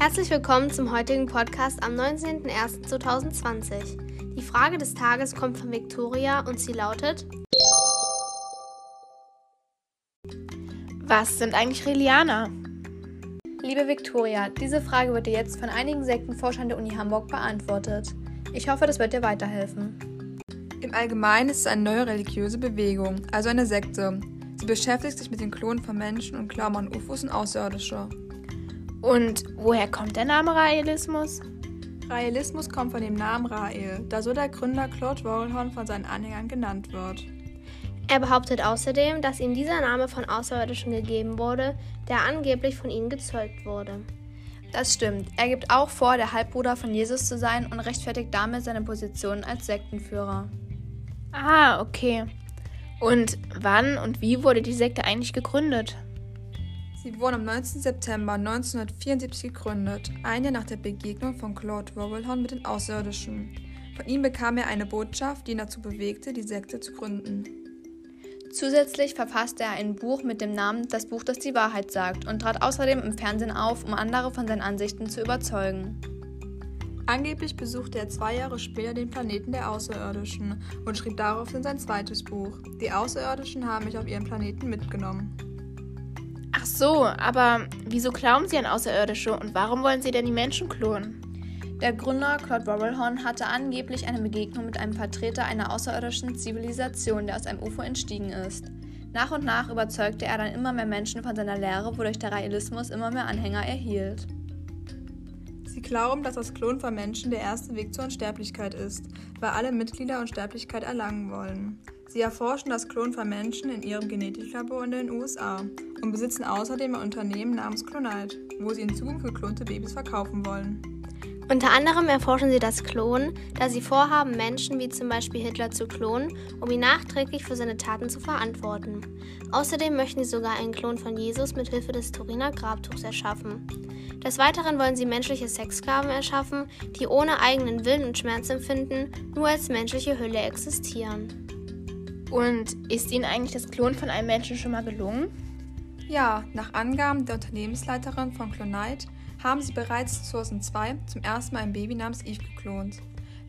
Herzlich willkommen zum heutigen Podcast am 19.01.2020. Die Frage des Tages kommt von Victoria und sie lautet: Was sind eigentlich Relianer? Liebe Victoria, diese Frage wird dir jetzt von einigen Sektenforschern der Uni Hamburg beantwortet. Ich hoffe, das wird dir weiterhelfen. Im Allgemeinen ist es eine neue religiöse Bewegung, also eine Sekte. Sie beschäftigt sich mit den Klonen von Menschen und glauben an UFOs und Außerirdische. Und woher kommt der Name Raelismus? Raelismus kommt von dem Namen Rael, da so der Gründer Claude Warholhorn von seinen Anhängern genannt wird. Er behauptet außerdem, dass ihm dieser Name von Außerirdischen gegeben wurde, der angeblich von ihnen gezeugt wurde. Das stimmt. Er gibt auch vor, der Halbbruder von Jesus zu sein und rechtfertigt damit seine Position als Sektenführer. Ah, okay. Und wann und wie wurde die Sekte eigentlich gegründet? Sie wurde am 19. September 1974 gegründet, ein Jahr nach der Begegnung von Claude Warholhorn mit den Außerirdischen. Von ihm bekam er eine Botschaft, die ihn dazu bewegte, die Sekte zu gründen. Zusätzlich verfasste er ein Buch mit dem Namen Das Buch, das die Wahrheit sagt und trat außerdem im Fernsehen auf, um andere von seinen Ansichten zu überzeugen. Angeblich besuchte er zwei Jahre später den Planeten der Außerirdischen und schrieb daraufhin sein zweites Buch. Die Außerirdischen haben mich auf ihren Planeten mitgenommen. So, aber wieso glauben Sie an Außerirdische und warum wollen Sie denn die Menschen klonen? Der Gründer Claude Warrelhorn hatte angeblich eine Begegnung mit einem Vertreter einer außerirdischen Zivilisation, der aus einem UFO entstiegen ist. Nach und nach überzeugte er dann immer mehr Menschen von seiner Lehre, wodurch der Realismus immer mehr Anhänger erhielt. Sie glauben, dass das Klonen von Menschen der erste Weg zur Unsterblichkeit ist, weil alle Mitglieder Unsterblichkeit erlangen wollen. Sie erforschen das Klonen von Menschen in ihrem Genetiklabor in den USA und besitzen außerdem ein Unternehmen namens Clonite, wo sie in Zukunft geklonte Babys verkaufen wollen. Unter anderem erforschen sie das Klonen, da sie vorhaben, Menschen wie zum Beispiel Hitler zu klonen, um ihn nachträglich für seine Taten zu verantworten. Außerdem möchten sie sogar einen Klon von Jesus mit Hilfe des Turiner Grabtuchs erschaffen. Des Weiteren wollen sie menschliche Sexsklaven erschaffen, die ohne eigenen Willen und Schmerzempfinden nur als menschliche Hülle existieren. Und ist Ihnen eigentlich das Klonen von einem Menschen schon mal gelungen? Ja, nach Angaben der Unternehmensleiterin von Clonite haben sie bereits 2002 zum ersten Mal ein Baby namens Eve geklont.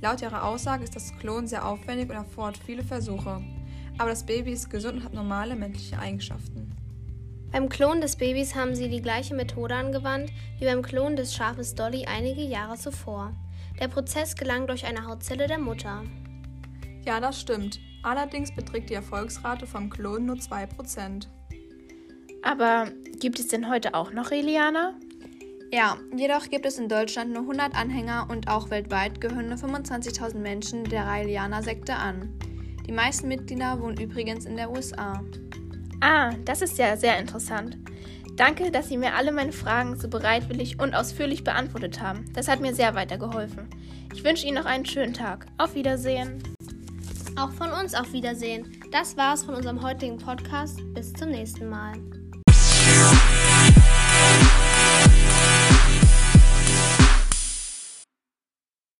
Laut ihrer Aussage ist das Klonen sehr aufwendig und erfordert viele Versuche. Aber das Baby ist gesund und hat normale menschliche Eigenschaften. Beim Klon des Babys haben sie die gleiche Methode angewandt wie beim Klon des Schafes Dolly einige Jahre zuvor. Der Prozess gelang durch eine Hautzelle der Mutter. Ja, das stimmt. Allerdings beträgt die Erfolgsrate vom Klonen nur 2%. Aber gibt es denn heute auch noch Relianer? Ja, jedoch gibt es in Deutschland nur 100 Anhänger und auch weltweit gehören nur 25.000 Menschen der Raelianer-Sekte an. Die meisten Mitglieder wohnen übrigens in der USA. Ah, das ist ja sehr interessant. Danke, dass Sie mir alle meine Fragen so bereitwillig und ausführlich beantwortet haben. Das hat mir sehr weitergeholfen. Ich wünsche Ihnen noch einen schönen Tag. Auf Wiedersehen. Auch von uns auf Wiedersehen. Das war's von unserem heutigen Podcast. Bis zum nächsten Mal.